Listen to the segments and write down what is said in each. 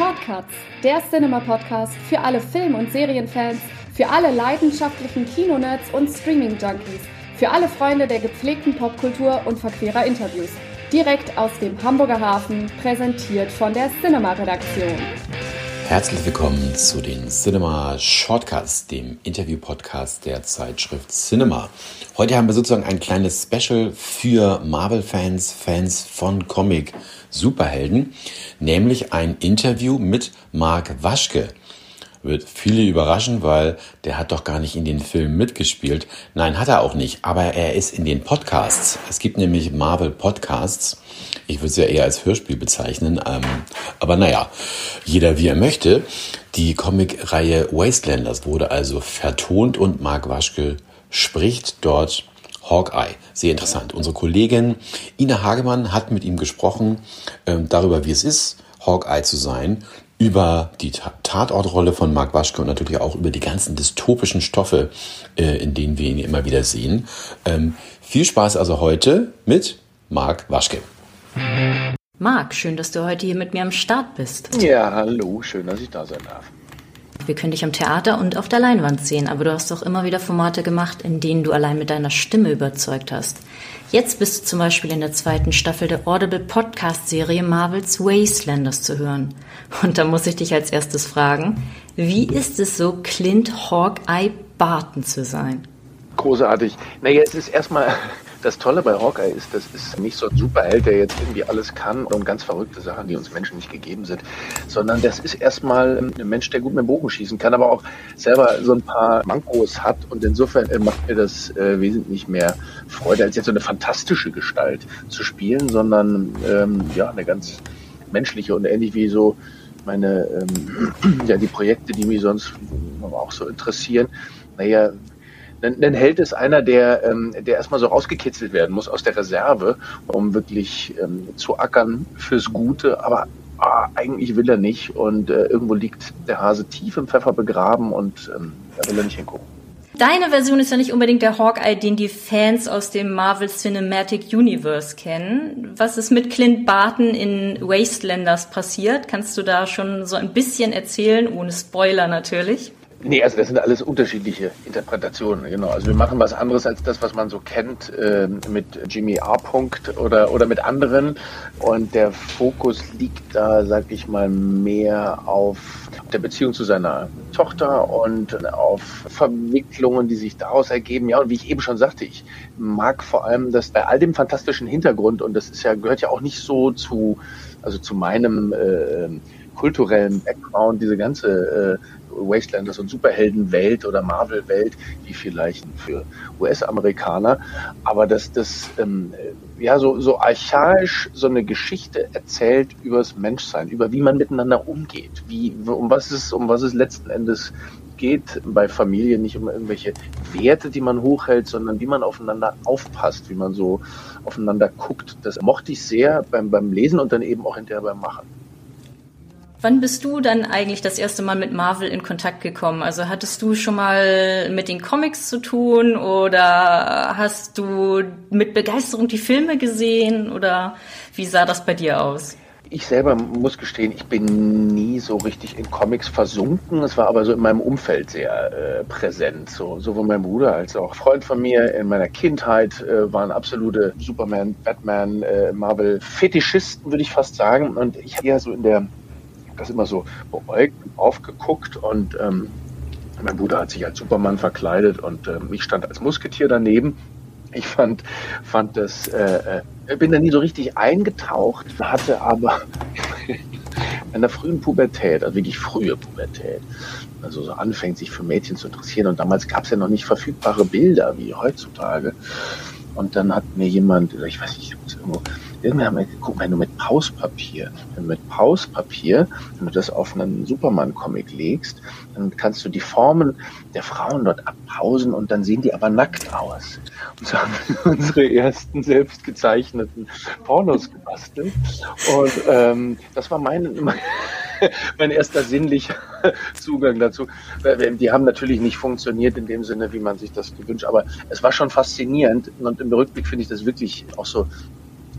Shortcuts, der Cinema-Podcast für alle Film- und Serienfans, für alle leidenschaftlichen Kinonerds und Streaming-Junkies, für alle Freunde der gepflegten Popkultur und verquerer Interviews. Direkt aus dem Hamburger Hafen, präsentiert von der Cinema-Redaktion. Herzlich willkommen zu den Cinema Shortcuts, dem Interview-Podcast der Zeitschrift Cinema. Heute haben wir sozusagen ein kleines Special für Marvel-Fans, Fans von Comic-Superhelden, nämlich ein Interview mit Mark Waschke wird viele überraschen, weil der hat doch gar nicht in den Filmen mitgespielt. Nein, hat er auch nicht, aber er ist in den Podcasts. Es gibt nämlich Marvel Podcasts. Ich würde es ja eher als Hörspiel bezeichnen. Ähm, aber naja, jeder wie er möchte. Die Comic-Reihe Wastelanders wurde also vertont und Mark Waschke spricht dort Hawkeye. Sehr interessant. Unsere Kollegin Ina Hagemann hat mit ihm gesprochen ähm, darüber, wie es ist, Hawkeye zu sein über die Tatortrolle von Mark Waschke und natürlich auch über die ganzen dystopischen Stoffe, äh, in denen wir ihn immer wieder sehen. Ähm, viel Spaß also heute mit Mark Waschke. Marc, schön, dass du heute hier mit mir am Start bist. Ja, hallo, schön, dass ich da sein darf. Wir können dich am Theater und auf der Leinwand sehen, aber du hast doch immer wieder Formate gemacht, in denen du allein mit deiner Stimme überzeugt hast. Jetzt bist du zum Beispiel in der zweiten Staffel der Audible Podcast-Serie Marvels Wastelanders zu hören. Und da muss ich dich als erstes fragen, wie ist es so, Clint Hawkeye Barton zu sein? Großartig. Naja, es ist erstmal das Tolle bei Hawkeye ist, das ist nicht so ein Superheld, der jetzt irgendwie alles kann und ganz verrückte Sachen, die uns Menschen nicht gegeben sind, sondern das ist erstmal ein Mensch, der gut mit dem Bogen schießen kann, aber auch selber so ein paar Mankos hat und insofern äh, macht mir das äh, wesentlich mehr Freude, als jetzt so eine fantastische Gestalt zu spielen, sondern ähm, ja, eine ganz menschliche und ähnlich wie so meine, ähm, ja, die Projekte, die mich sonst auch so interessieren. Naja, ein, ein Held ist einer, der, ähm, der erstmal so rausgekitzelt werden muss aus der Reserve, um wirklich ähm, zu ackern fürs Gute, aber ah, eigentlich will er nicht und äh, irgendwo liegt der Hase tief im Pfeffer begraben und ähm, da will er nicht hingucken. Deine Version ist ja nicht unbedingt der Hawkeye, den die Fans aus dem Marvel Cinematic Universe kennen. Was ist mit Clint Barton in Wastelanders passiert? Kannst du da schon so ein bisschen erzählen, ohne Spoiler natürlich? Nee, also das sind alles unterschiedliche Interpretationen, genau. Also wir machen was anderes als das, was man so kennt äh, mit Jimmy A. Punkt oder, oder mit anderen. Und der Fokus liegt da, sag ich mal, mehr auf der Beziehung zu seiner Tochter und auf Verwicklungen, die sich daraus ergeben. Ja, und wie ich eben schon sagte, ich mag vor allem das bei all dem fantastischen Hintergrund und das ist ja, gehört ja auch nicht so zu, also zu meinem äh, kulturellen Background, diese ganze äh, Wastelanders und Superheldenwelt oder Marvel-Welt, wie vielleicht für US-Amerikaner. Aber dass das ähm, ja so, so archaisch so eine Geschichte erzählt über das Menschsein, über wie man miteinander umgeht, wie, um was es, um was es letzten Endes geht bei Familie nicht um irgendwelche Werte, die man hochhält, sondern wie man aufeinander aufpasst, wie man so aufeinander guckt. Das mochte ich sehr beim, beim Lesen und dann eben auch hinterher beim Machen. Wann bist du dann eigentlich das erste Mal mit Marvel in Kontakt gekommen? Also hattest du schon mal mit den Comics zu tun oder hast du mit Begeisterung die Filme gesehen oder wie sah das bei dir aus? Ich selber muss gestehen, ich bin nie so richtig in Comics versunken. Es war aber so in meinem Umfeld sehr äh, präsent. So, sowohl mein Bruder als auch Freund von mir in meiner Kindheit äh, waren absolute Superman, Batman, äh, Marvel-Fetischisten, würde ich fast sagen. Und ich ja so in der das immer so beäugt, aufgeguckt und ähm, mein Bruder hat sich als Superman verkleidet und ähm, ich stand als Musketier daneben. Ich fand, fand das, äh, äh, bin da nie so richtig eingetaucht, hatte aber in der frühen Pubertät, also wirklich frühe Pubertät, also so anfängt, sich für Mädchen zu interessieren. Und damals gab es ja noch nicht verfügbare Bilder wie heutzutage. Und dann hat mir jemand, ich weiß nicht, ich irgendwo irgendwann haben wir geguckt, wenn du mit Pauspapier, wenn du mit Pauspapier, wenn du das auf einen Superman-Comic legst, dann kannst du die Formen der Frauen dort abpausen und dann sehen die aber nackt aus. Und so haben wir unsere ersten selbst gezeichneten Pornos gebastelt. Und ähm, das war mein, mein, mein erster sinnlicher Zugang dazu. Die haben natürlich nicht funktioniert in dem Sinne, wie man sich das gewünscht, aber es war schon faszinierend und im Rückblick finde ich das wirklich auch so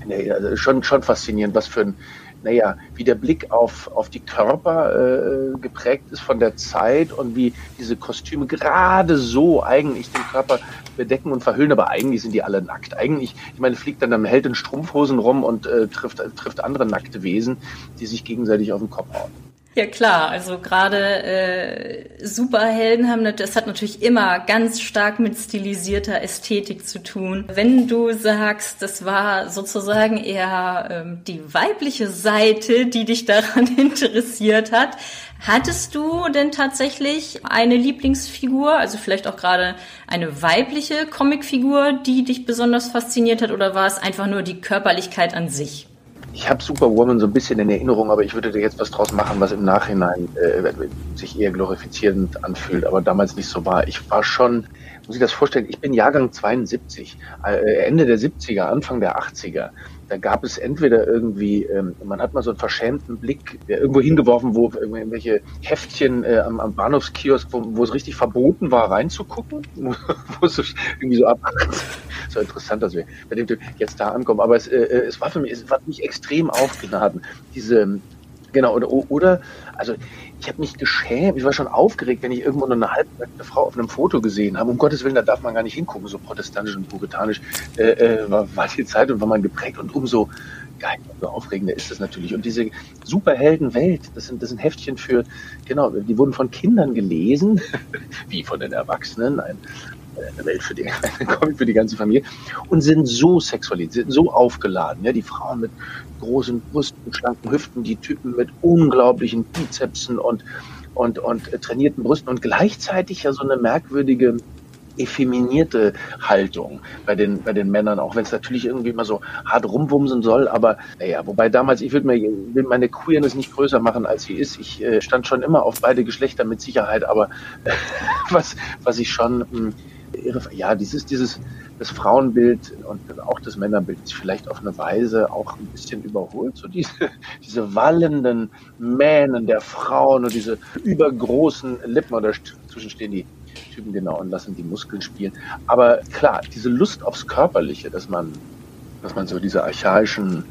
Nee, also schon, schon faszinierend, was für ein naja, wie der Blick auf, auf die Körper äh, geprägt ist von der Zeit und wie diese Kostüme gerade so eigentlich den Körper bedecken und verhüllen, aber eigentlich sind die alle nackt. Eigentlich, ich meine, fliegt dann am Held in Strumpfhosen rum und äh, trifft, trifft andere nackte Wesen, die sich gegenseitig auf den Kopf hauen. Ja klar, also gerade äh, Superhelden haben das hat natürlich immer ganz stark mit stilisierter Ästhetik zu tun. Wenn du sagst, das war sozusagen eher ähm, die weibliche Seite, die dich daran interessiert hat, hattest du denn tatsächlich eine Lieblingsfigur, also vielleicht auch gerade eine weibliche Comicfigur, die dich besonders fasziniert hat, oder war es einfach nur die Körperlichkeit an sich? Ich habe Superwoman so ein bisschen in Erinnerung, aber ich würde da jetzt was draus machen, was im Nachhinein äh, sich eher glorifizierend anfühlt, aber damals nicht so war. Ich war schon, muss ich das vorstellen, ich bin Jahrgang 72, äh, Ende der 70er, Anfang der 80er da gab es entweder irgendwie, ähm, man hat mal so einen verschämten Blick der irgendwo hingeworfen, wo irgendwelche Heftchen äh, am, am Bahnhofskiosk, wo, wo es richtig verboten war, reinzugucken, wo es irgendwie so ab. so interessant, dass wir bei dem jetzt da ankommen. Aber es, äh, äh, es war für mich, es hat mich extrem aufgeladen. Diese Genau, oder, oder also ich habe mich geschämt, ich war schon aufgeregt, wenn ich irgendwo noch eine halbnackte Frau auf einem Foto gesehen habe. Um Gottes Willen, da darf man gar nicht hingucken, so protestantisch und puritanisch äh, äh, war, die Zeit und war man geprägt und umso geil, umso aufregender ist es natürlich. Und diese Superheldenwelt, das sind, das sind Heftchen für, genau, die wurden von Kindern gelesen, wie von den Erwachsenen, ein, eine Welt für die, für die ganze Familie und sind so sexualisiert, so aufgeladen. Ja, die Frauen mit großen Brüsten, schlanken Hüften, die Typen mit unglaublichen Bizepsen und, und, und äh, trainierten Brüsten und gleichzeitig ja so eine merkwürdige effeminierte Haltung bei den, bei den Männern, auch wenn es natürlich irgendwie mal so hart rumwumsen soll, aber naja, wobei damals, ich würde mir will meine Queerness nicht größer machen, als sie ist. Ich äh, stand schon immer auf beide Geschlechter mit Sicherheit, aber äh, was, was ich schon mh, hm, ja, dieses, dieses, das Frauenbild und auch das Männerbild ist vielleicht auf eine Weise auch ein bisschen überholt. So diese, diese wallenden Mähnen der Frauen und diese übergroßen Lippen oder dazwischen stehen die Typen genau und lassen die Muskeln spielen. Aber klar, diese Lust aufs Körperliche, dass man, dass man so diese archaischen,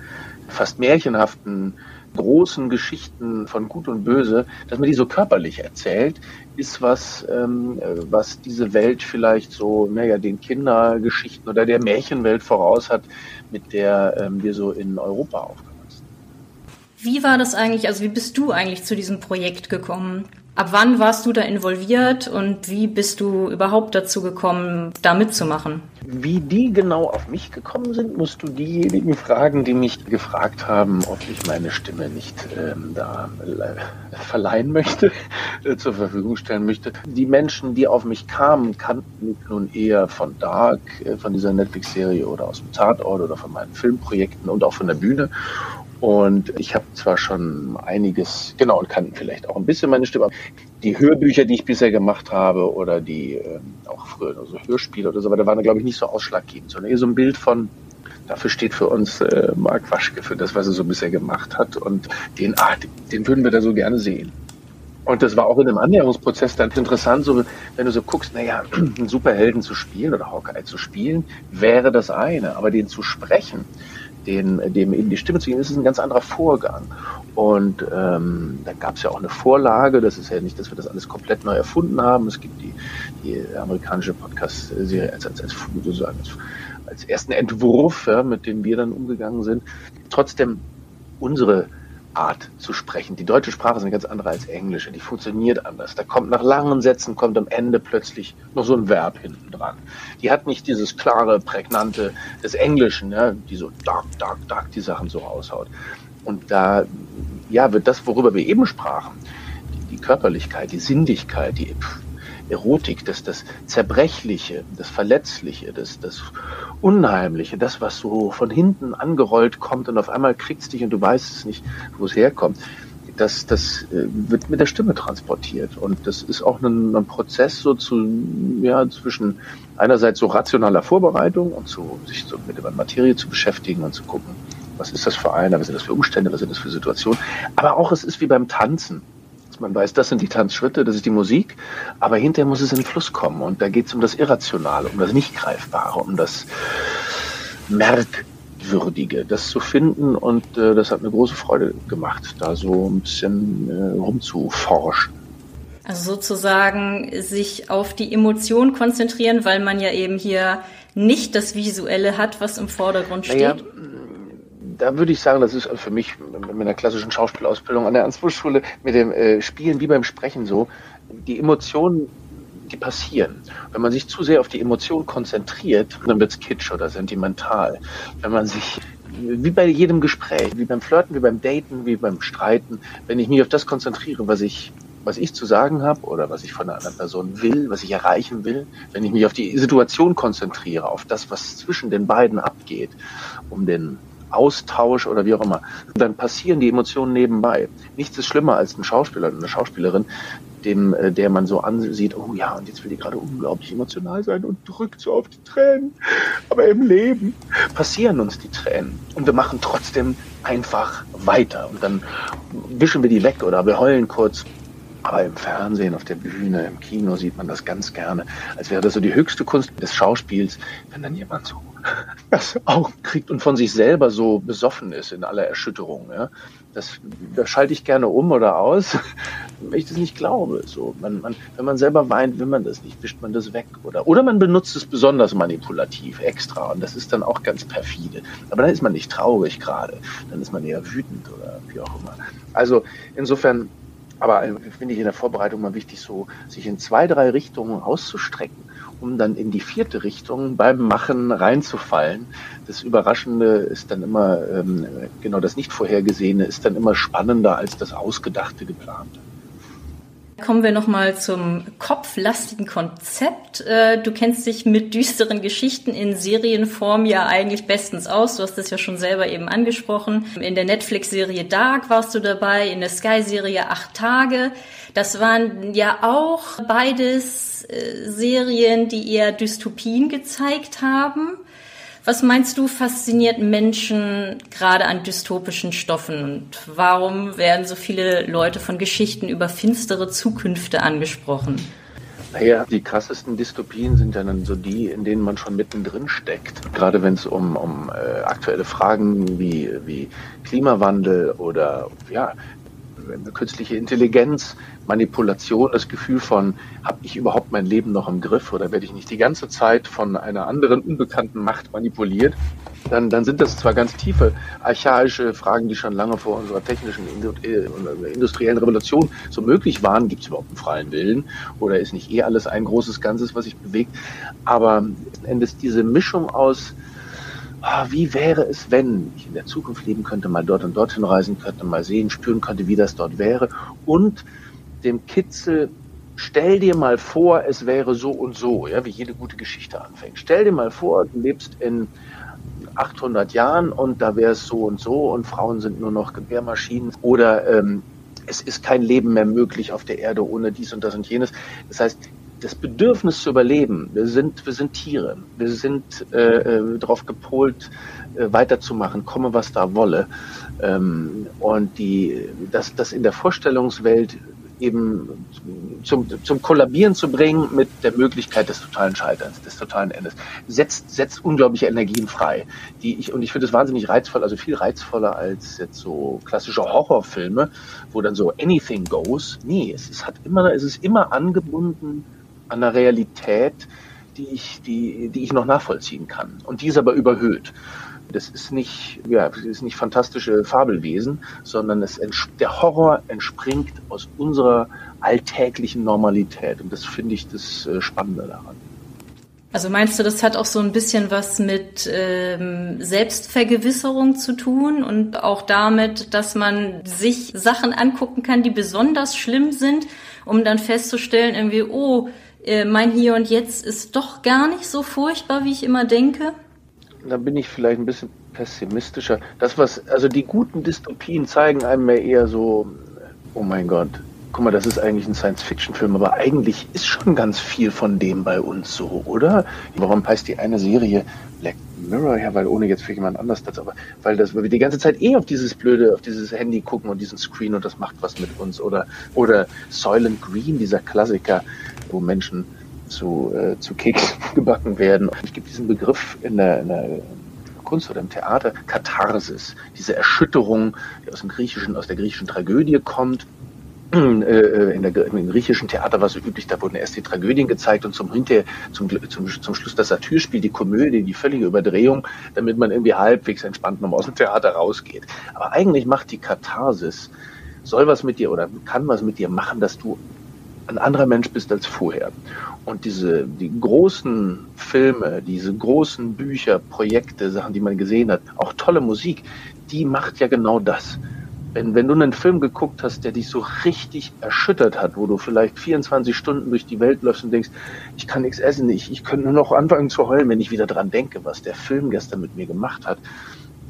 fast märchenhaften großen Geschichten von Gut und Böse, dass man die so körperlich erzählt, ist was, ähm, was diese Welt vielleicht so, naja, den Kindergeschichten oder der Märchenwelt voraus hat, mit der ähm, wir so in Europa aufgewachsen sind. Wie war das eigentlich, also wie bist du eigentlich zu diesem Projekt gekommen? Ab wann warst du da involviert und wie bist du überhaupt dazu gekommen, da mitzumachen? Wie die genau auf mich gekommen sind, musst du diejenigen fragen, die mich gefragt haben, ob ich meine Stimme nicht ähm, da äh, verleihen möchte, äh, zur Verfügung stellen möchte. Die Menschen, die auf mich kamen, kannten mich nun eher von Dark, äh, von dieser Netflix-Serie oder aus dem Tatort oder von meinen Filmprojekten und auch von der Bühne. Und ich habe zwar schon einiges, genau, und kannten vielleicht auch ein bisschen meine Stimme. Die Hörbücher, die ich bisher gemacht habe, oder die äh, auch früher so Hörspiele oder so, aber da waren, glaube ich, nicht so ausschlaggebend, sondern eher so ein Bild von, dafür steht für uns äh, Marc Waschke, für das, was er so bisher gemacht hat. Und den, ah, den würden wir da so gerne sehen. Und das war auch in dem Annäherungsprozess dann interessant, so wenn du so guckst, naja, einen Superhelden zu spielen oder Hawkeye zu spielen, wäre das eine, aber den zu sprechen, den, dem eben die Stimme zu geben, ist ein ganz anderer Vorgang. Und ähm, da gab es ja auch eine Vorlage, das ist ja nicht, dass wir das alles komplett neu erfunden haben. Es gibt die, die amerikanische Podcast-Serie als, als, als, sozusagen als, als ersten Entwurf, ja, mit dem wir dann umgegangen sind. Trotzdem unsere Art zu sprechen. Die deutsche Sprache ist eine ganz andere als Englische. Die funktioniert anders. Da kommt nach langen Sätzen kommt am Ende plötzlich noch so ein Verb hinten dran. Die hat nicht dieses klare, prägnante des Englischen, ja, die so dark, dark, dark die Sachen so raushaut. Und da, ja, wird das, worüber wir eben sprachen, die, die Körperlichkeit, die Sinnlichkeit, die Erotik, das, das Zerbrechliche, das Verletzliche, das, das Unheimliche, das, was so von hinten angerollt kommt und auf einmal kriegt's dich und du weißt es nicht, wo es herkommt. Das, das äh, wird mit der Stimme transportiert. Und das ist auch ein, ein Prozess so zu, ja, zwischen einerseits so rationaler Vorbereitung und so, sich so mit der Materie zu beschäftigen und zu gucken, was ist das für eine, was sind das für Umstände, was sind das für Situationen. Aber auch es ist wie beim Tanzen man weiß, das sind die Tanzschritte, das ist die Musik, aber hinterher muss es in den Fluss kommen. Und da geht es um das Irrationale, um das Nicht-Greifbare, um das Merkwürdige. würdige, das zu finden und äh, das hat mir große Freude gemacht, da so ein bisschen äh, rumzuforschen. Also sozusagen sich auf die Emotion konzentrieren, weil man ja eben hier nicht das Visuelle hat, was im Vordergrund steht. Naja, da würde ich sagen, das ist für mich mit meiner klassischen Schauspielausbildung an der Ansbruchschule mit dem äh, Spielen wie beim Sprechen so. Die Emotionen, die passieren. Wenn man sich zu sehr auf die Emotion konzentriert, dann wird's kitsch oder sentimental. Wenn man sich wie bei jedem Gespräch, wie beim Flirten, wie beim Daten, wie beim Streiten, wenn ich mich auf das konzentriere, was ich was ich zu sagen habe oder was ich von einer anderen Person will, was ich erreichen will, wenn ich mich auf die Situation konzentriere, auf das, was zwischen den beiden abgeht, um den Austausch oder wie auch immer, dann passieren die Emotionen nebenbei. Nichts ist schlimmer als ein Schauspieler oder eine Schauspielerin, dem, äh, der man so ansieht, oh ja, und jetzt will die gerade unglaublich emotional sein und drückt so auf die Tränen. Aber im Leben passieren uns die Tränen und wir machen trotzdem einfach weiter und dann wischen wir die weg oder wir heulen kurz aber im Fernsehen, auf der Bühne, im Kino sieht man das ganz gerne, als wäre das so die höchste Kunst des Schauspiels, wenn dann jemand so das Augen kriegt und von sich selber so besoffen ist in aller Erschütterung. Ja. Das, das schalte ich gerne um oder aus, wenn ich das nicht glaube. So, man, man, wenn man selber weint, will man das nicht, wischt man das weg. Oder, oder man benutzt es besonders manipulativ, extra. Und das ist dann auch ganz perfide. Aber dann ist man nicht traurig gerade. Dann ist man eher wütend oder wie auch immer. Also insofern aber äh, finde ich in der Vorbereitung mal wichtig, so sich in zwei, drei Richtungen auszustrecken, um dann in die vierte Richtung beim Machen reinzufallen. Das Überraschende ist dann immer, ähm, genau das nicht vorhergesehene ist dann immer spannender als das Ausgedachte, Geplante. Kommen wir nochmal zum kopflastigen Konzept. Äh, du kennst dich mit düsteren Geschichten in Serienform ja eigentlich bestens aus. Du hast das ja schon selber eben angesprochen. In der Netflix-Serie Dark warst du dabei, in der Sky-Serie Acht Tage. Das waren ja auch beides äh, Serien, die eher Dystopien gezeigt haben. Was meinst du, fasziniert Menschen gerade an dystopischen Stoffen? Und warum werden so viele Leute von Geschichten über finstere Zukünfte angesprochen? Naja, die krassesten Dystopien sind ja dann so die, in denen man schon mittendrin steckt. Gerade wenn es um, um äh, aktuelle Fragen wie, wie Klimawandel oder ja, künstliche Intelligenz, Manipulation, das Gefühl von, habe ich überhaupt mein Leben noch im Griff oder werde ich nicht die ganze Zeit von einer anderen unbekannten Macht manipuliert, dann, dann sind das zwar ganz tiefe, archaische Fragen, die schon lange vor unserer technischen äh, industriellen Revolution so möglich waren. Gibt es überhaupt einen freien Willen oder ist nicht eh alles ein großes Ganzes, was sich bewegt? Aber Endes diese Mischung aus ah, wie wäre es, wenn ich in der Zukunft leben könnte, mal dort und dorthin reisen könnte, mal sehen, spüren könnte, wie das dort wäre und dem Kitzel, stell dir mal vor, es wäre so und so, ja, wie jede gute Geschichte anfängt. Stell dir mal vor, du lebst in 800 Jahren und da wäre es so und so und Frauen sind nur noch Gebärmaschinen oder ähm, es ist kein Leben mehr möglich auf der Erde ohne dies und das und jenes. Das heißt, das Bedürfnis zu überleben, wir sind, wir sind Tiere, wir sind äh, äh, darauf gepolt, äh, weiterzumachen, komme was da wolle. Ähm, und die, das, das in der Vorstellungswelt eben zum, zum Kollabieren zu bringen mit der Möglichkeit des totalen Scheiterns, des totalen Endes, setzt, setzt unglaubliche Energien frei, die ich, und ich finde es wahnsinnig reizvoll, also viel reizvoller als jetzt so klassische Horrorfilme, wo dann so anything goes. Nee, es, es hat immer, es ist immer angebunden an der Realität, die ich, die, die ich noch nachvollziehen kann. Und die ist aber überhöht. Das ist nicht, ja, das ist nicht fantastische Fabelwesen, sondern es der Horror entspringt aus unserer alltäglichen Normalität. Und das finde ich das äh, Spannende daran. Also meinst du, das hat auch so ein bisschen was mit ähm, Selbstvergewisserung zu tun und auch damit, dass man sich Sachen angucken kann, die besonders schlimm sind, um dann festzustellen, irgendwie, oh, äh, mein Hier und Jetzt ist doch gar nicht so furchtbar, wie ich immer denke? Da bin ich vielleicht ein bisschen pessimistischer. Das, was, also die guten Dystopien zeigen einem ja eher so, oh mein Gott, guck mal, das ist eigentlich ein Science-Fiction-Film, aber eigentlich ist schon ganz viel von dem bei uns so, oder? Warum heißt die eine Serie Black Mirror? Ja, weil ohne jetzt für jemand anders das, aber weil das, weil wir die ganze Zeit eh auf dieses blöde, auf dieses Handy gucken und diesen Screen und das macht was mit uns. Oder, oder Soylent Green, dieser Klassiker, wo Menschen zu, äh, zu Keks gebacken werden. Es gibt diesen Begriff in der, in der Kunst oder im Theater, Katharsis, diese Erschütterung, die aus dem griechischen, aus der griechischen Tragödie kommt. Äh, äh, in der, Im griechischen Theater war so üblich, da wurden erst die Tragödien gezeigt und zum hinterher, zum, zum, zum Schluss das Satyrspiel, die Komödie, die völlige Überdrehung, damit man irgendwie halbwegs entspannt noch aus dem Theater rausgeht. Aber eigentlich macht die Katharsis, soll was mit dir oder kann was mit dir machen, dass du ein anderer Mensch bist als vorher. Und diese, die großen Filme, diese großen Bücher, Projekte, Sachen, die man gesehen hat, auch tolle Musik, die macht ja genau das. Wenn, wenn du einen Film geguckt hast, der dich so richtig erschüttert hat, wo du vielleicht 24 Stunden durch die Welt läufst und denkst, ich kann nichts essen, ich, ich könnte nur noch anfangen zu heulen, wenn ich wieder dran denke, was der Film gestern mit mir gemacht hat.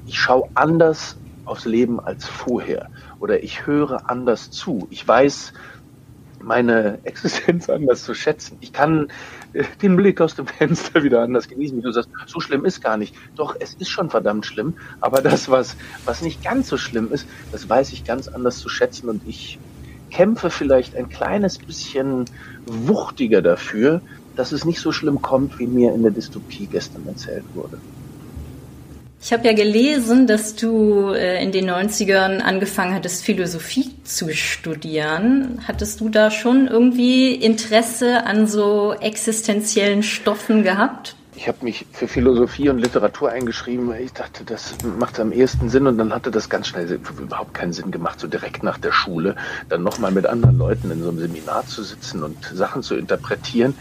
Ich schaue anders aufs Leben als vorher oder ich höre anders zu. Ich weiß, meine Existenz anders zu schätzen. Ich kann äh, den Blick aus dem Fenster wieder anders genießen, wie du sagst, so schlimm ist gar nicht. Doch, es ist schon verdammt schlimm, aber das, was, was nicht ganz so schlimm ist, das weiß ich ganz anders zu schätzen und ich kämpfe vielleicht ein kleines bisschen wuchtiger dafür, dass es nicht so schlimm kommt, wie mir in der Dystopie gestern erzählt wurde. Ich habe ja gelesen, dass du äh, in den 90ern angefangen hattest, Philosophie zu studieren. Hattest du da schon irgendwie Interesse an so existenziellen Stoffen gehabt? Ich habe mich für Philosophie und Literatur eingeschrieben, weil ich dachte, das macht am ehesten Sinn und dann hatte das ganz schnell überhaupt keinen Sinn gemacht, so direkt nach der Schule dann nochmal mit anderen Leuten in so einem Seminar zu sitzen und Sachen zu interpretieren.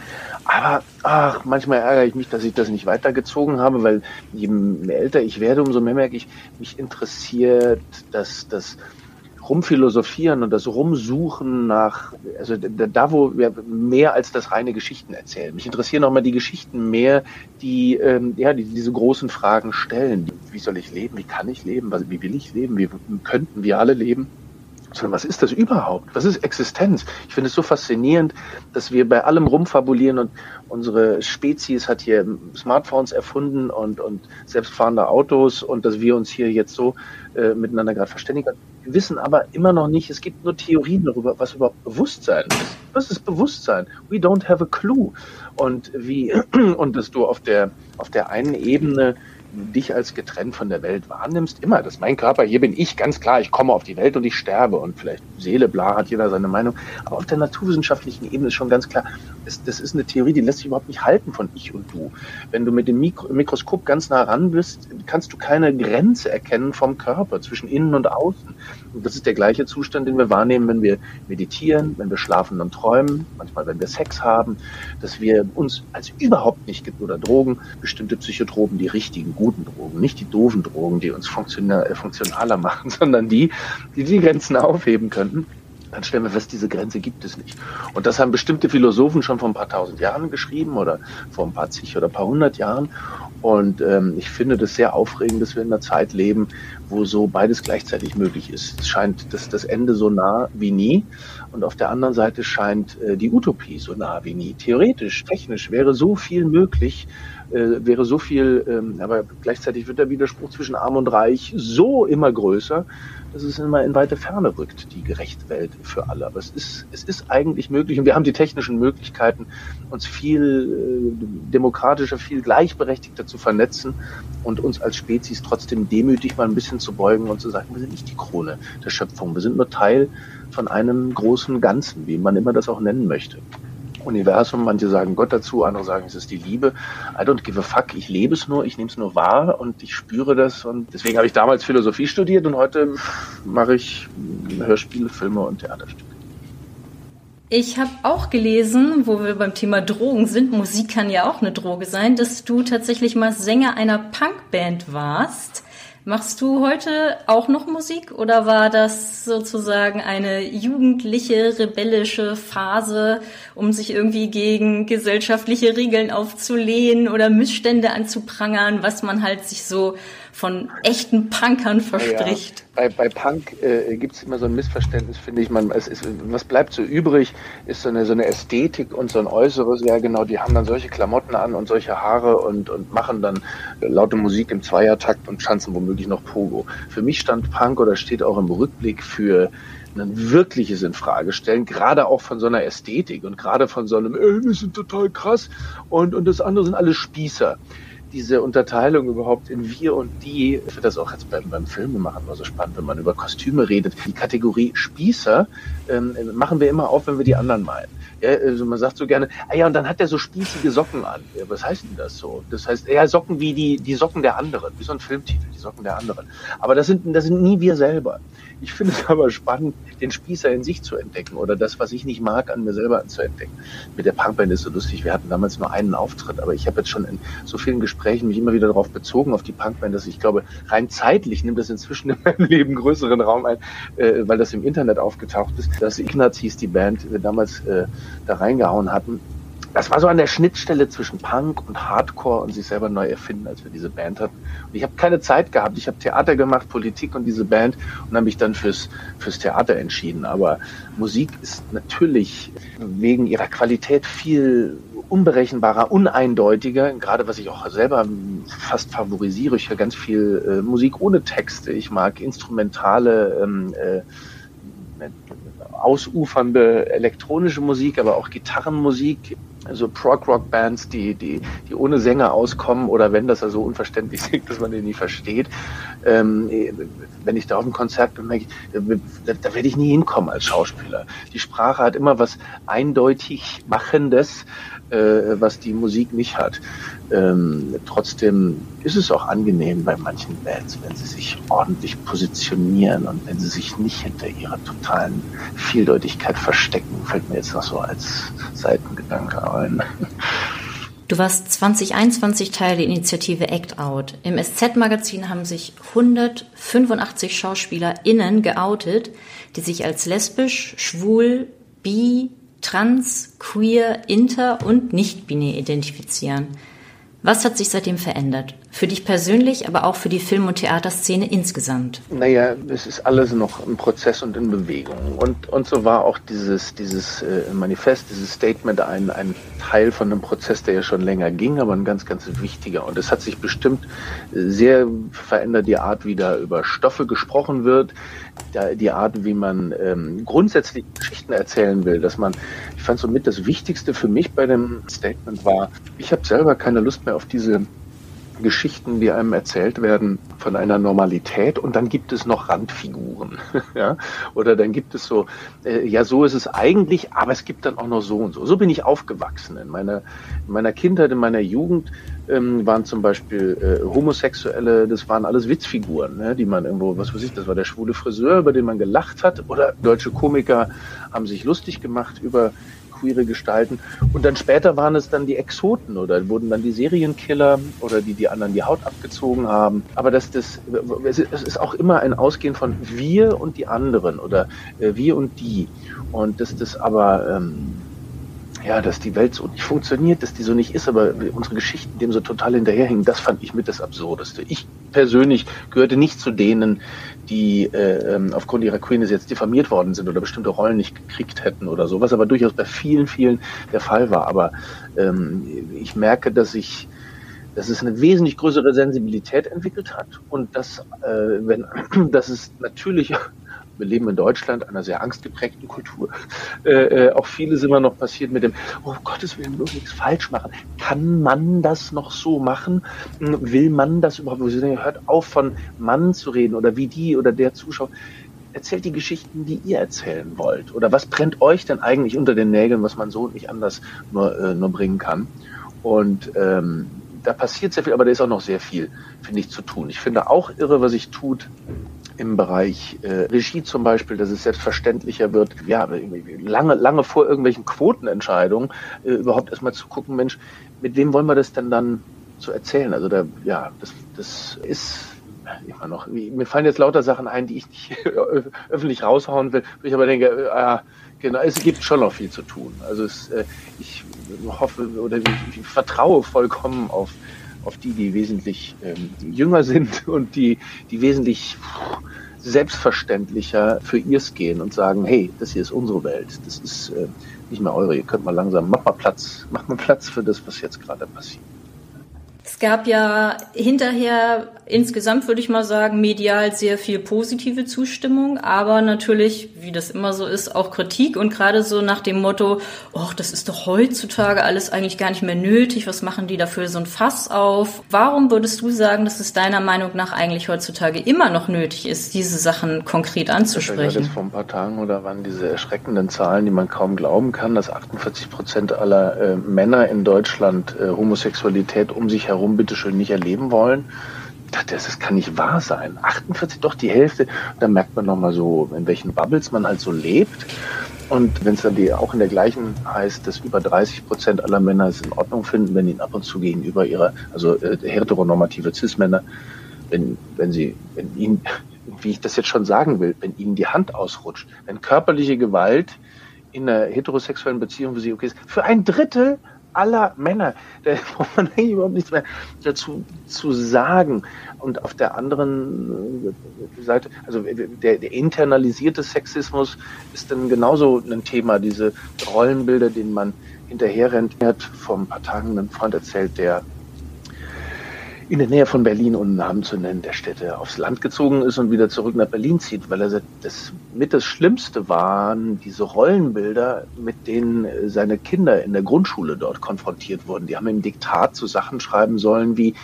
Aber ach, manchmal ärgere ich mich, dass ich das nicht weitergezogen habe, weil je älter ich werde, umso mehr merke ich, mich interessiert, dass das rumphilosophieren und das Rumsuchen nach, also da, wo wir mehr als das reine Geschichten erzählen. Mich interessieren auch mal die Geschichten mehr, die, ähm, ja, die diese großen Fragen stellen. Wie soll ich leben? Wie kann ich leben? Wie will ich leben? Wie könnten wir alle leben? sondern was ist das überhaupt? Was ist Existenz? Ich finde es so faszinierend, dass wir bei allem rumfabulieren und unsere Spezies hat hier Smartphones erfunden und, und selbstfahrende Autos und dass wir uns hier jetzt so äh, miteinander gerade verständigen. Wir wissen aber immer noch nicht, es gibt nur Theorien darüber, was überhaupt Bewusstsein ist. Was ist Bewusstsein? We don't have a clue. Und wie, und dass du auf der, auf der einen Ebene dich als getrennt von der Welt wahrnimmst, immer, das ist mein Körper, hier bin ich, ganz klar, ich komme auf die Welt und ich sterbe und vielleicht Seele, bla, hat jeder seine Meinung, aber auf der naturwissenschaftlichen Ebene ist schon ganz klar, das, das ist eine Theorie, die lässt sich überhaupt nicht halten von ich und du. Wenn du mit dem Mikro Mikroskop ganz nah ran bist, kannst du keine Grenze erkennen vom Körper zwischen innen und außen. Und das ist der gleiche Zustand, den wir wahrnehmen, wenn wir meditieren, wenn wir schlafen und träumen, manchmal wenn wir Sex haben, dass wir uns als überhaupt nicht oder Drogen, bestimmte Psychotropen, die richtigen guten Drogen, nicht die doofen Drogen, die uns äh, funktionaler machen, sondern die, die die Grenzen aufheben könnten, dann stellen wir fest, diese Grenze gibt es nicht. Und das haben bestimmte Philosophen schon vor ein paar tausend Jahren geschrieben oder vor ein paar zig oder ein paar hundert Jahren. Und ähm, ich finde das sehr aufregend, dass wir in einer Zeit leben, wo so beides gleichzeitig möglich ist. Es scheint das, das Ende so nah wie nie. Und auf der anderen Seite scheint äh, die Utopie so nah wie nie. Theoretisch, technisch wäre so viel möglich, äh, wäre so viel, ähm, aber gleichzeitig wird der Widerspruch zwischen Arm und Reich so immer größer, dass es immer in weite Ferne rückt, die gerechte Welt für alle. Aber es ist, es ist eigentlich möglich und wir haben die technischen Möglichkeiten, uns viel äh, demokratischer, viel gleichberechtigter zu vernetzen und uns als Spezies trotzdem demütig mal ein bisschen zu beugen und zu sagen, wir sind nicht die Krone der Schöpfung, wir sind nur Teil von einem großen Ganzen, wie man immer das auch nennen möchte. Universum, manche sagen Gott dazu, andere sagen, es ist die Liebe. I don't give a fuck, ich lebe es nur, ich nehme es nur wahr und ich spüre das und deswegen habe ich damals Philosophie studiert und heute mache ich Hörspiele, Filme und Theaterstücke. Ich habe auch gelesen, wo wir beim Thema Drogen sind, Musik kann ja auch eine Droge sein, dass du tatsächlich mal Sänger einer Punkband warst. Machst du heute auch noch Musik oder war das sozusagen eine jugendliche, rebellische Phase, um sich irgendwie gegen gesellschaftliche Regeln aufzulehnen oder Missstände anzuprangern, was man halt sich so von echten Punkern verspricht. Ja, bei, bei Punk äh, gibt es immer so ein Missverständnis, finde ich. Man, es ist, was bleibt so übrig, ist so eine, so eine Ästhetik und so ein Äußeres. Ja, genau, die haben dann solche Klamotten an und solche Haare und, und machen dann laute Musik im Zweiertakt und tanzen womöglich noch Pogo. Für mich stand Punk oder steht auch im Rückblick für ein wirkliches Infragestellen, gerade auch von so einer Ästhetik und gerade von so einem, ey, wir sind total krass und, und das andere sind alle Spießer diese Unterteilung überhaupt in wir und die, ich finde das auch jetzt beim, beim Filmemachen immer so spannend, wenn man über Kostüme redet. Die Kategorie Spießer ähm, machen wir immer auf, wenn wir die anderen meinen. Ja, also man sagt so gerne, ah ja, und dann hat er so spießige Socken an. Ja, was heißt denn das so? Das heißt, ja, Socken wie die, die Socken der anderen, wie so ein Filmtitel, die Socken der anderen. Aber das sind, das sind nie wir selber. Ich finde es aber spannend, den Spießer in sich zu entdecken oder das, was ich nicht mag, an mir selber zu entdecken. Mit der Punkband ist so lustig. Wir hatten damals nur einen Auftritt, aber ich habe jetzt schon in so vielen Gesprächen mich immer wieder darauf bezogen, auf die Punkband, dass ich glaube, rein zeitlich nimmt das inzwischen in meinem Leben größeren Raum ein, äh, weil das im Internet aufgetaucht ist. Dass Ignaz hieß die Band, wir damals äh, da reingehauen hatten das war so an der Schnittstelle zwischen Punk und Hardcore und sich selber neu erfinden, als wir diese Band hatten. Und ich habe keine Zeit gehabt. Ich habe Theater gemacht, Politik und diese Band und habe mich dann fürs, fürs Theater entschieden. Aber Musik ist natürlich wegen ihrer Qualität viel unberechenbarer, uneindeutiger, gerade was ich auch selber fast favorisiere. Ich höre ganz viel äh, Musik ohne Texte. Ich mag instrumentale ähm, äh, ausufernde elektronische Musik, aber auch Gitarrenmusik so Prog-Rock-Bands, die, die, die ohne Sänger auskommen oder wenn das also unverständlich singt, dass man den nie versteht. Ähm, wenn ich da auf ein Konzert bin, ich, da, da werde ich nie hinkommen als Schauspieler. Die Sprache hat immer was eindeutig Machendes, äh, was die Musik nicht hat. Ähm, trotzdem ist es auch angenehm bei manchen Bands, wenn sie sich ordentlich positionieren und wenn sie sich nicht hinter ihrer totalen Vieldeutigkeit verstecken, fällt mir jetzt noch so als Seitengedanke ein. Du warst 2021 Teil der Initiative Act Out. Im SZ-Magazin haben sich 185 SchauspielerInnen geoutet, die sich als lesbisch, schwul, bi, trans, queer, inter und nicht-binär identifizieren. Was hat sich seitdem verändert? Für dich persönlich, aber auch für die Film- und Theaterszene insgesamt? Naja, es ist alles noch ein Prozess und in Bewegung. Und, und so war auch dieses, dieses äh, Manifest, dieses Statement ein, ein Teil von einem Prozess, der ja schon länger ging, aber ein ganz, ganz wichtiger. Und es hat sich bestimmt sehr verändert, die Art, wie da über Stoffe gesprochen wird, die Art, wie man ähm, grundsätzlich Geschichten erzählen will, dass man, ich fand somit das Wichtigste für mich bei dem Statement war, ich habe selber keine Lust mehr auf diese Geschichten, die einem erzählt werden von einer Normalität und dann gibt es noch Randfiguren. ja? Oder dann gibt es so, äh, ja, so ist es eigentlich, aber es gibt dann auch noch so und so. So bin ich aufgewachsen. In meiner, in meiner Kindheit, in meiner Jugend ähm, waren zum Beispiel äh, Homosexuelle, das waren alles Witzfiguren, ne, die man irgendwo, was weiß ich, das war der schwule Friseur, über den man gelacht hat, oder deutsche Komiker haben sich lustig gemacht über queere Gestalten. Und dann später waren es dann die Exoten oder wurden dann die Serienkiller oder die die anderen die Haut abgezogen haben. Aber das, das, es ist auch immer ein Ausgehen von wir und die anderen oder äh, wir und die. Und dass das aber ähm, ja, dass die Welt so nicht funktioniert, dass die so nicht ist, aber unsere Geschichten dem so total hinterherhängen, das fand ich mit das Absurdeste. Ich persönlich gehörte nicht zu denen, die äh, ähm, aufgrund ihrer Queerness jetzt diffamiert worden sind oder bestimmte Rollen nicht gekriegt hätten oder so, was aber durchaus bei vielen, vielen der Fall war. Aber ähm, ich merke, dass ich dass es eine wesentlich größere Sensibilität entwickelt hat und dass, äh, wenn, dass es natürlich wir leben in Deutschland, einer sehr angstgeprägten Kultur. Äh, äh, auch vieles immer noch passiert mit dem, oh Gottes Willen, bloß nichts falsch machen. Kann man das noch so machen? Hm, will man das überhaupt? Hört auf von Mann zu reden oder wie die oder der Zuschauer. Erzählt die Geschichten, die ihr erzählen wollt. Oder was brennt euch denn eigentlich unter den Nägeln, was man so nicht anders nur, äh, nur bringen kann? Und ähm, da passiert sehr viel, aber da ist auch noch sehr viel, finde ich, zu tun. Ich finde auch irre, was sich tut im Bereich äh, Regie zum Beispiel, dass es selbstverständlicher wird, ja, lange, lange vor irgendwelchen Quotenentscheidungen äh, überhaupt erstmal zu gucken, Mensch, mit wem wollen wir das denn dann zu erzählen? Also da, ja, das, das ist immer noch, mir fallen jetzt lauter Sachen ein, die ich nicht öffentlich raushauen will, wo ich aber denke, äh, genau, es gibt schon noch viel zu tun. Also es, äh, ich hoffe oder ich, ich vertraue vollkommen auf auf die, die wesentlich ähm, jünger sind und die, die wesentlich selbstverständlicher für ihrs gehen und sagen, hey, das hier ist unsere Welt, das ist äh, nicht mehr eure, ihr könnt mal langsam, macht mal Platz, macht mal Platz für das, was jetzt gerade passiert. Es gab ja hinterher insgesamt, würde ich mal sagen, medial sehr viel positive Zustimmung, aber natürlich, wie das immer so ist, auch Kritik und gerade so nach dem Motto, oh, das ist doch heutzutage alles eigentlich gar nicht mehr nötig, was machen die dafür so ein Fass auf? Warum würdest du sagen, dass es deiner Meinung nach eigentlich heutzutage immer noch nötig ist, diese Sachen konkret anzusprechen? Das vor ein paar Tagen oder waren diese erschreckenden Zahlen, die man kaum glauben kann, dass 48 Prozent aller äh, Männer in Deutschland äh, Homosexualität um sich herum herum bitteschön nicht erleben wollen. Das, das kann nicht wahr sein. 48, doch die Hälfte. Da merkt man nochmal so, in welchen Bubbles man halt so lebt. Und wenn es dann die auch in der gleichen heißt, dass über 30 Prozent aller Männer es in Ordnung finden, wenn ihnen ab und zu gegenüber ihrer, also äh, heteronormative Cis-Männer, wenn, wenn sie, wenn ihnen, wie ich das jetzt schon sagen will, wenn ihnen die Hand ausrutscht, wenn körperliche Gewalt in einer heterosexuellen Beziehung für sie okay ist, für ein Drittel aller Männer. Da braucht man eigentlich überhaupt nichts mehr dazu zu sagen. Und auf der anderen äh, Seite, also der, der internalisierte Sexismus ist dann genauso ein Thema, diese Rollenbilder, denen man hinterherrennt. Er hat vor ein paar Tagen einen Freund erzählt, der in der Nähe von Berlin, um Namen zu nennen, der Städte aufs Land gezogen ist und wieder zurück nach Berlin zieht, weil er das mit das Schlimmste waren diese Rollenbilder, mit denen seine Kinder in der Grundschule dort konfrontiert wurden. Die haben im Diktat zu Sachen schreiben sollen wie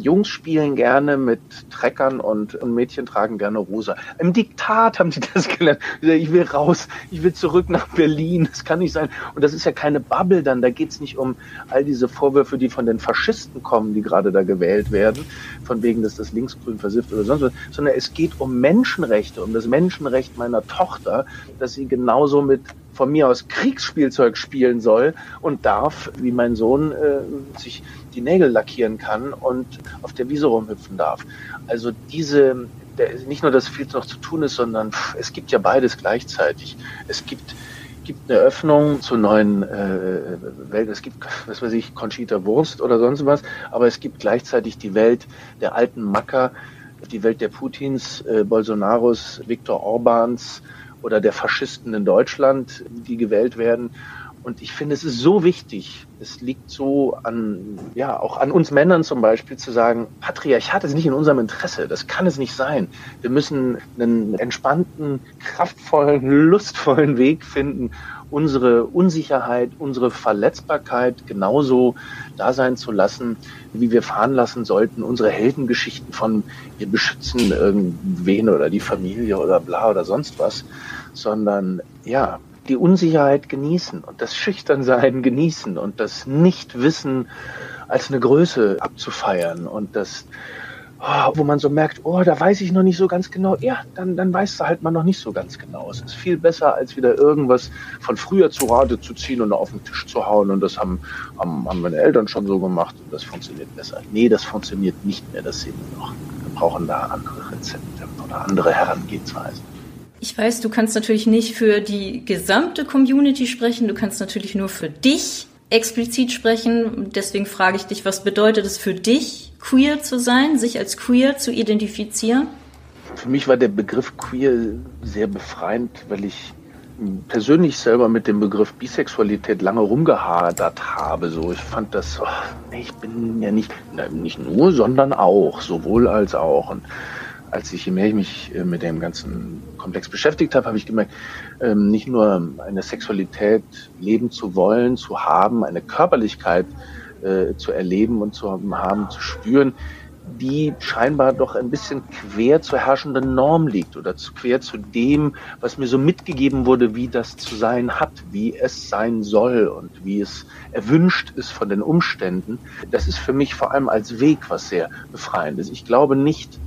Jungs spielen gerne mit Treckern und, und Mädchen tragen gerne rosa. Im Diktat haben sie das gelernt. Ich will raus, ich will zurück nach Berlin. Das kann nicht sein. Und das ist ja keine Bubble dann. Da geht es nicht um all diese Vorwürfe, die von den Faschisten kommen, die gerade da gewählt werden, von wegen, dass das linksgrün versifft oder sonst was, sondern es geht um Menschenrechte, um das Menschenrecht meiner Tochter, dass sie genauso mit von mir aus Kriegsspielzeug spielen soll und darf, wie mein Sohn äh, sich die Nägel lackieren kann und auf der Wiese rumhüpfen darf. Also diese, der, nicht nur, dass viel noch zu tun ist, sondern pff, es gibt ja beides gleichzeitig. Es gibt gibt eine Öffnung zur neuen äh, Welt. Es gibt, was weiß ich, Conchita Wurst oder sonst was, aber es gibt gleichzeitig die Welt der alten Macker, die Welt der Putins, äh, Bolsonaros, Viktor Orbans, oder der Faschisten in Deutschland, die gewählt werden. Und ich finde, es ist so wichtig, es liegt so an, ja, auch an uns Männern zum Beispiel zu sagen, Patriarchat ist nicht in unserem Interesse, das kann es nicht sein. Wir müssen einen entspannten, kraftvollen, lustvollen Weg finden, unsere Unsicherheit, unsere Verletzbarkeit genauso da sein zu lassen, wie wir fahren lassen sollten, unsere Heldengeschichten von wir beschützen irgendwen oder die Familie oder bla oder sonst was, sondern ja, die Unsicherheit genießen und das Schüchternsein genießen und das Nichtwissen als eine Größe abzufeiern und das oh, wo man so merkt, oh, da weiß ich noch nicht so ganz genau. Ja, dann, dann weißt du halt mal noch nicht so ganz genau. Es ist viel besser, als wieder irgendwas von früher zu Rate zu ziehen und auf den Tisch zu hauen. Und das haben, haben, haben meine Eltern schon so gemacht und das funktioniert besser. Nee, das funktioniert nicht mehr, das sehen wir noch. Wir brauchen da andere Rezepte oder andere Herangehensweisen. Ich weiß, du kannst natürlich nicht für die gesamte Community sprechen, du kannst natürlich nur für dich explizit sprechen. Deswegen frage ich dich, was bedeutet es für dich, queer zu sein, sich als queer zu identifizieren? Für mich war der Begriff queer sehr befreiend, weil ich persönlich selber mit dem Begriff Bisexualität lange rumgehadert habe. So, ich fand das, oh, ich bin ja nicht, nicht nur, sondern auch, sowohl als auch. Und als ich, je mehr ich mich äh, mit dem ganzen Komplex beschäftigt habe, habe ich gemerkt, ähm, nicht nur eine Sexualität leben zu wollen, zu haben, eine Körperlichkeit äh, zu erleben und zu haben, zu spüren, die scheinbar doch ein bisschen quer zur herrschenden Norm liegt oder zu quer zu dem, was mir so mitgegeben wurde, wie das zu sein hat, wie es sein soll und wie es erwünscht ist von den Umständen. Das ist für mich vor allem als Weg was sehr befreiendes. Ich glaube nicht,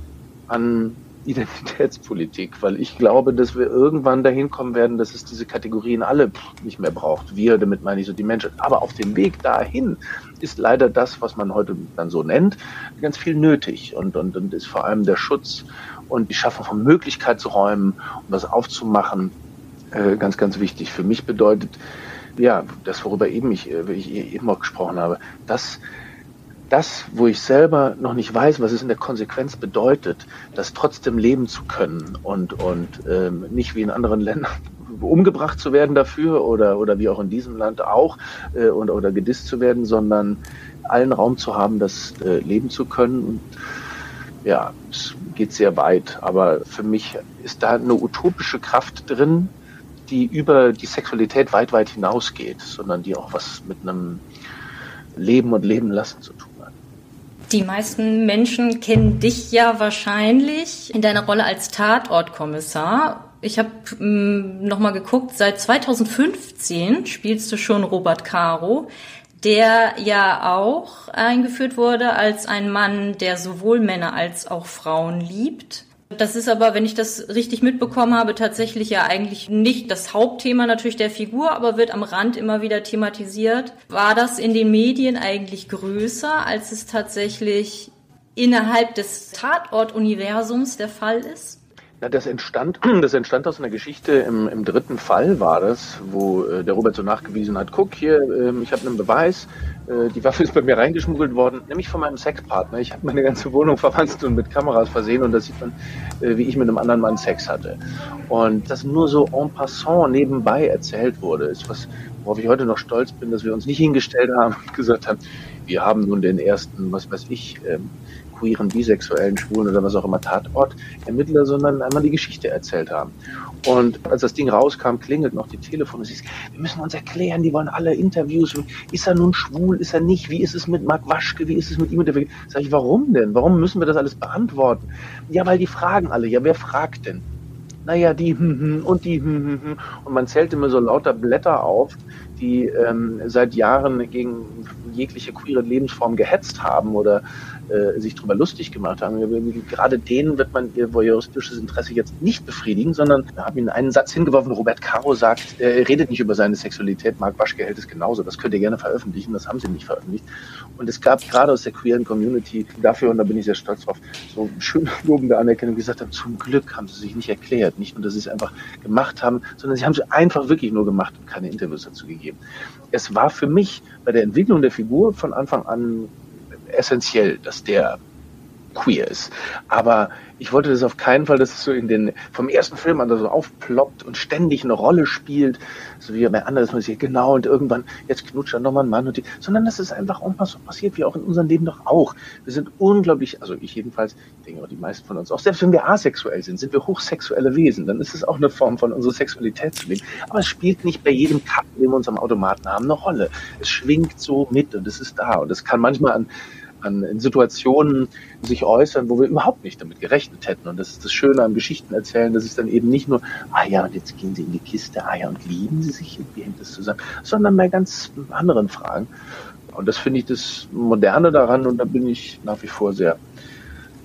an Identitätspolitik, weil ich glaube, dass wir irgendwann dahin kommen werden, dass es diese Kategorien alle nicht mehr braucht. Wir, damit meine ich so die Menschen. Aber auf dem Weg dahin ist leider das, was man heute dann so nennt, ganz viel nötig und, und, und ist vor allem der Schutz und die Schaffung von Möglichkeitsräumen, um das aufzumachen, äh, ganz, ganz wichtig. Für mich bedeutet, ja, das, worüber eben ich, äh, ich eben auch gesprochen habe, dass das, wo ich selber noch nicht weiß, was es in der Konsequenz bedeutet, das trotzdem leben zu können und, und ähm, nicht wie in anderen Ländern, umgebracht zu werden dafür oder, oder wie auch in diesem Land auch äh, und, oder gedisst zu werden, sondern allen Raum zu haben, das äh, leben zu können. Und ja, es geht sehr weit. Aber für mich ist da eine utopische Kraft drin, die über die Sexualität weit, weit hinausgeht, sondern die auch was mit einem Leben und Leben lassen zu tun. Die meisten Menschen kennen dich ja wahrscheinlich in deiner Rolle als Tatortkommissar. Ich habe hm, nochmal geguckt, seit 2015 spielst du schon Robert Caro der ja auch eingeführt wurde als ein Mann, der sowohl Männer als auch Frauen liebt. Das ist aber, wenn ich das richtig mitbekommen habe, tatsächlich ja eigentlich nicht das Hauptthema natürlich der Figur, aber wird am Rand immer wieder thematisiert. War das in den Medien eigentlich größer, als es tatsächlich innerhalb des Tatort-Universums der Fall ist? Na, das entstand, das entstand aus einer Geschichte im, im dritten Fall war das, wo äh, der Robert so nachgewiesen hat, guck hier, äh, ich habe einen Beweis, äh, die Waffe ist bei mir reingeschmuggelt worden, nämlich von meinem Sexpartner. Ich habe meine ganze Wohnung verwandt und mit Kameras versehen und da sieht man, äh, wie ich mit einem anderen Mann Sex hatte. Und das nur so en passant nebenbei erzählt wurde, ist was, worauf ich heute noch stolz bin, dass wir uns nicht hingestellt haben und gesagt haben, wir haben nun den ersten, was weiß ich, ähm, queeren, bisexuellen, schwulen oder was auch immer Tatort Ermittler, sondern einmal die Geschichte erzählt haben. Und als das Ding rauskam, klingelt noch die Telefon und sie sagt, wir müssen uns erklären, die wollen alle Interviews. Ist er nun schwul, ist er nicht? Wie ist es mit Marc Waschke? Wie ist es mit ihm? Sag ich, warum denn? Warum müssen wir das alles beantworten? Ja, weil die fragen alle. Ja, wer fragt denn? Naja, die hm, hm, und die hm. Und man zählt immer so lauter Blätter auf, die ähm, seit Jahren gegen jegliche queere Lebensform gehetzt haben oder äh, sich darüber lustig gemacht haben. Gerade denen wird man ihr voyeuristisches Interesse jetzt nicht befriedigen, sondern haben ihnen einen Satz hingeworfen. Robert Caro sagt, er redet nicht über seine Sexualität. Marc Waschke hält es genauso. Das könnt ihr gerne veröffentlichen. Das haben sie nicht veröffentlicht. Und es gab gerade aus der queeren Community dafür, und da bin ich sehr stolz drauf, so schön lobende Anerkennung, die gesagt haben, zum Glück haben sie sich nicht erklärt. Nicht nur, dass sie es einfach gemacht haben, sondern sie haben es einfach wirklich nur gemacht und keine Interviews dazu gegeben. Es war für mich bei der Entwicklung der Figur von Anfang an essentiell, dass der queer ist. Aber ich wollte das auf keinen Fall, dass es so in den, vom ersten Film an so aufploppt und ständig eine Rolle spielt, so wie bei anderen, dass man sich genau und irgendwann, jetzt knutscht dann nochmal ein Mann und die, sondern dass es einfach auch so passiert, wie auch in unserem Leben doch auch. Wir sind unglaublich, also ich jedenfalls, ich denke auch die meisten von uns, auch selbst wenn wir asexuell sind, sind wir hochsexuelle Wesen, dann ist es auch eine Form von unserer Sexualität zu leben. Aber es spielt nicht bei jedem Cut, den wir uns am Automaten haben, eine Rolle. Es schwingt so mit und es ist da und es kann manchmal an an in Situationen sich äußern, wo wir überhaupt nicht damit gerechnet hätten. Und das ist das Schöne am Geschichten erzählen, das ist dann eben nicht nur, ah ja, und jetzt gehen sie in die Kiste, ah ja, und lieben sie sich, wie hängt das zusammen, sondern bei ganz anderen Fragen. Und das finde ich das Moderne daran und da bin ich nach wie vor sehr,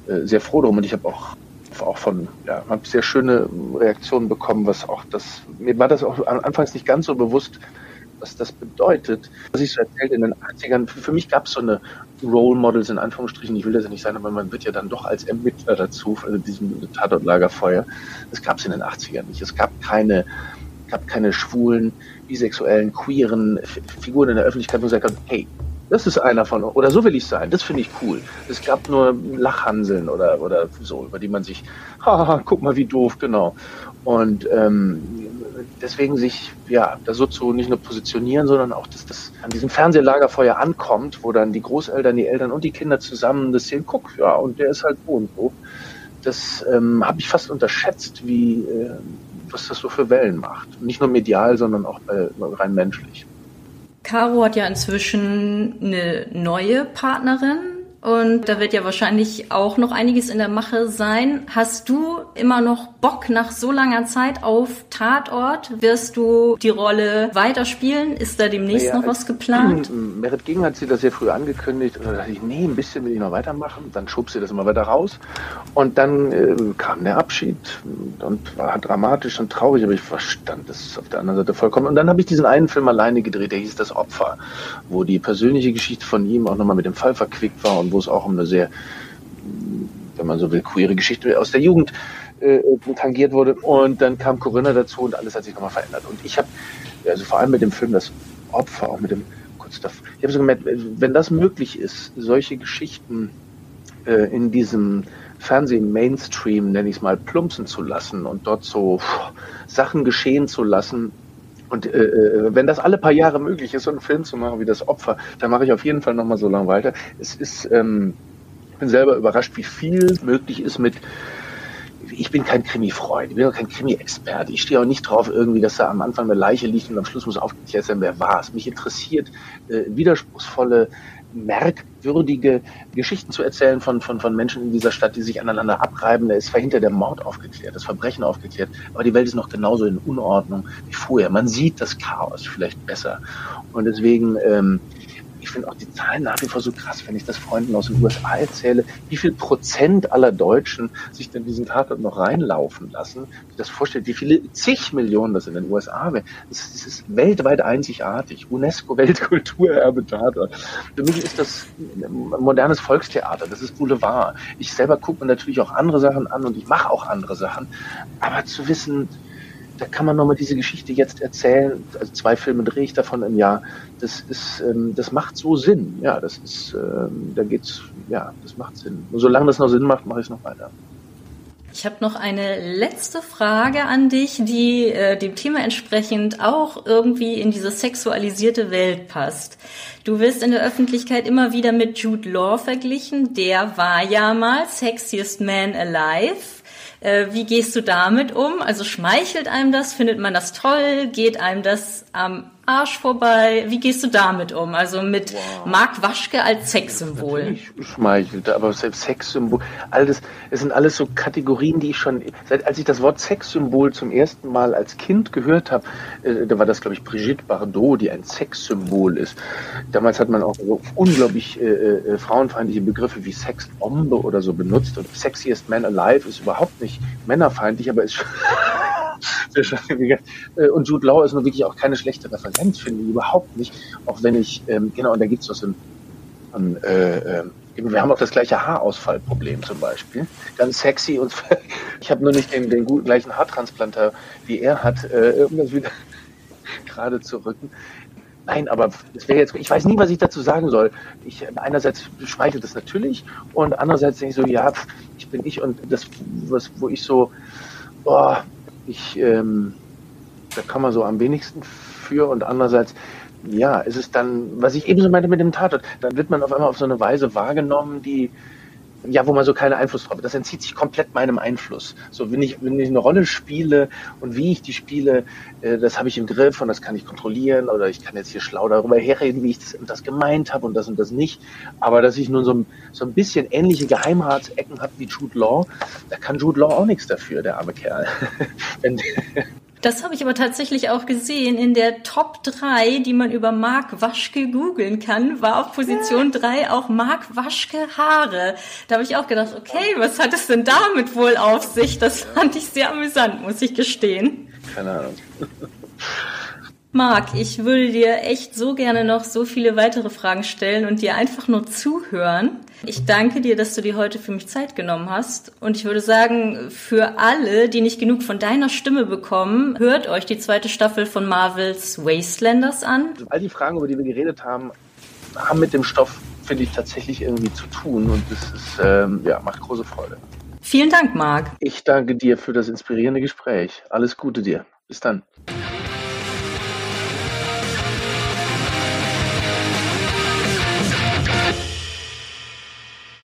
äh, sehr froh drum. Und ich habe auch auch von, ja, habe sehr schöne Reaktionen bekommen, was auch das, mir war das auch anfangs nicht ganz so bewusst, was das bedeutet. Was ich so erzählt in den 80ern, für, für mich gab es so eine Role Models in Anführungsstrichen, ich will das ja nicht sein, aber man wird ja dann doch als Ermittler dazu, also diesem Tatortlagerfeuer. Das gab es in den 80ern nicht. Es gab keine, gab keine schwulen, bisexuellen, queeren Figuren in der Öffentlichkeit, wo man sagt, hey, das ist einer von, oder so will ich sein, das finde ich cool. Es gab nur Lachhanseln oder, oder so, über die man sich, haha, guck mal wie doof, genau. Und ähm, deswegen sich ja da so zu nicht nur positionieren, sondern auch, dass das an diesem Fernsehlagerfeuer ankommt, wo dann die Großeltern, die Eltern und die Kinder zusammen das sehen, guck, ja, und der ist halt so und so. Das ähm, habe ich fast unterschätzt, wie äh, was das so für Wellen macht. Nicht nur medial, sondern auch äh, rein menschlich. Caro hat ja inzwischen eine neue Partnerin, und da wird ja wahrscheinlich auch noch einiges in der Mache sein. Hast du immer noch Bock nach so langer Zeit auf Tatort? Wirst du die Rolle weiterspielen? Ist da demnächst ja, noch was geplant? Merit Ging hat sie das sehr früh angekündigt. Und da dachte ich, nee, ein bisschen will ich noch weitermachen. Dann schob sie das immer weiter raus. Und dann äh, kam der Abschied und war dramatisch und traurig, aber ich verstand das auf der anderen Seite vollkommen. Und dann habe ich diesen einen Film alleine gedreht, der hieß Das Opfer, wo die persönliche Geschichte von ihm auch nochmal mit dem Fall verquickt war und wo es auch um eine sehr, wenn man so will, queere Geschichte aus der Jugend äh, tangiert wurde. Und dann kam Corinna dazu und alles hat sich nochmal verändert. Und ich habe, also vor allem mit dem Film Das Opfer, auch mit dem davor, ich habe so gemerkt, wenn das möglich ist, solche Geschichten äh, in diesem Fernseh-Mainstream, nenne ich es mal, plumpsen zu lassen und dort so pff, Sachen geschehen zu lassen. Und äh, äh, wenn das alle paar Jahre möglich ist, so einen Film zu machen wie das Opfer, dann mache ich auf jeden Fall nochmal so lange weiter. Es ist, ähm, ich bin selber überrascht, wie viel möglich ist mit ich bin kein Krimi-Freund, ich bin auch kein Krimi-Experte. Ich stehe auch nicht drauf, irgendwie, dass da am Anfang eine Leiche liegt und am Schluss muss aufgeklärt sein, wer war es. Mich interessiert äh, widerspruchsvolle merkwürdige Geschichten zu erzählen von, von, von Menschen in dieser Stadt, die sich aneinander abreiben. Da ist hinter der Mord aufgeklärt, das Verbrechen aufgeklärt, aber die Welt ist noch genauso in Unordnung wie vorher. Man sieht das Chaos vielleicht besser. Und deswegen ähm, ich finde auch die Zahlen nach wie vor so krass, wenn ich das Freunden aus den USA erzähle, wie viel Prozent aller Deutschen sich denn diesen Tatort noch reinlaufen lassen. Ich das vorstelle, wie viele zig Millionen das in den USA wäre. Das, das ist weltweit einzigartig. UNESCO Weltkulturerbe Tatort. Für mich ist das modernes Volkstheater. Das ist Boulevard. Ich selber gucke mir natürlich auch andere Sachen an und ich mache auch andere Sachen. Aber zu wissen, da kann man nochmal diese Geschichte jetzt erzählen. Also zwei Filme drehe ich davon im Jahr. Das ist, ähm, das macht so Sinn. Ja, das ist, ähm, da geht's, ja, das macht Sinn. Und solange das noch Sinn macht, mache ich es noch weiter. Ich habe noch eine letzte Frage an dich, die äh, dem Thema entsprechend auch irgendwie in diese sexualisierte Welt passt. Du wirst in der Öffentlichkeit immer wieder mit Jude Law verglichen. Der war ja mal Sexiest Man Alive. Äh, wie gehst du damit um? Also schmeichelt einem das? Findet man das toll? Geht einem das am Arsch vorbei? Wie gehst du damit um? Also mit wow. Mark Waschke als Sexsymbol. Natürlich schmeichelt, aber selbst Sexsymbol, alles, es sind alles so Kategorien, die ich schon, seit als ich das Wort Sexsymbol zum ersten Mal als Kind gehört habe, äh, da war das, glaube ich, Brigitte Bardot, die ein Sexsymbol ist. Damals hat man auch so unglaublich äh, äh, frauenfeindliche Begriffe wie Sexbombe oder so benutzt. Und Sexiest Man Alive ist überhaupt nicht männerfeindlich, aber ist Äh, und Jude Law ist nun wirklich auch keine schlechte Referenz, finde ich überhaupt nicht. Auch wenn ich, ähm, genau, und da gibt es so ein, äh, äh, wir haben auch das gleiche Haarausfallproblem zum Beispiel. Ganz sexy und ich habe nur nicht den, den guten, gleichen Haartransplanter wie er hat, äh, um wieder gerade zu rücken. Nein, aber es wäre jetzt, ich weiß nie, was ich dazu sagen soll. Ich, einerseits schmeichelt das natürlich und andererseits denke ich so, ja, ich bin ich und das, was, wo ich so, boah, ich, ähm, da kann man so am wenigsten für und andererseits, ja, es ist dann, was ich eben so meinte mit dem Tatort, dann wird man auf einmal auf so eine Weise wahrgenommen, die, ja, wo man so keinen Einfluss drauf hat. Das entzieht sich komplett meinem Einfluss. So, wenn ich, wenn ich eine Rolle spiele und wie ich die spiele, äh, das habe ich im Griff und das kann ich kontrollieren oder ich kann jetzt hier schlau darüber herreden, wie ich das, das gemeint habe und das und das nicht. Aber dass ich nun so, so ein bisschen ähnliche Geheimratsecken habe wie Jude Law, da kann Jude Law auch nichts dafür, der arme Kerl. wenn, das habe ich aber tatsächlich auch gesehen. In der Top 3, die man über Mark Waschke googeln kann, war auf Position 3 auch Mark Waschke Haare. Da habe ich auch gedacht, okay, was hat es denn damit wohl auf sich? Das fand ich sehr amüsant, muss ich gestehen. Keine Ahnung. Marc, ich würde dir echt so gerne noch so viele weitere Fragen stellen und dir einfach nur zuhören. Ich danke dir, dass du dir heute für mich Zeit genommen hast. Und ich würde sagen, für alle, die nicht genug von deiner Stimme bekommen, hört euch die zweite Staffel von Marvels Wastelanders an. All die Fragen, über die wir geredet haben, haben mit dem Stoff, finde ich, tatsächlich irgendwie zu tun. Und das ist, ähm, ja, macht große Freude. Vielen Dank, Marc. Ich danke dir für das inspirierende Gespräch. Alles Gute dir. Bis dann.